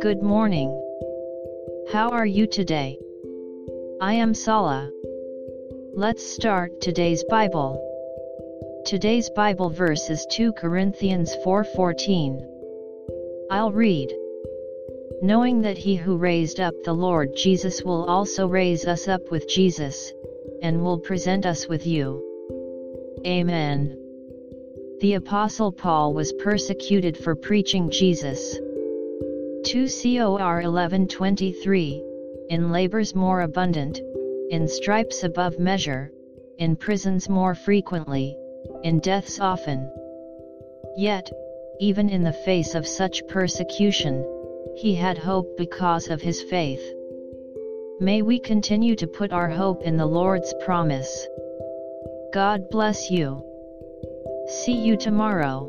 Good morning. How are you today? I am Sala. Let's start today's Bible. Today's Bible verse is 2 Corinthians 4:14. I'll read. Knowing that he who raised up the Lord Jesus will also raise us up with Jesus, and will present us with you. Amen. The Apostle Paul was persecuted for preaching Jesus. 2 Cor 11:23 In labors more abundant, in stripes above measure, in prisons more frequently, in deaths often. Yet, even in the face of such persecution, he had hope because of his faith. May we continue to put our hope in the Lord's promise. God bless you. See you tomorrow.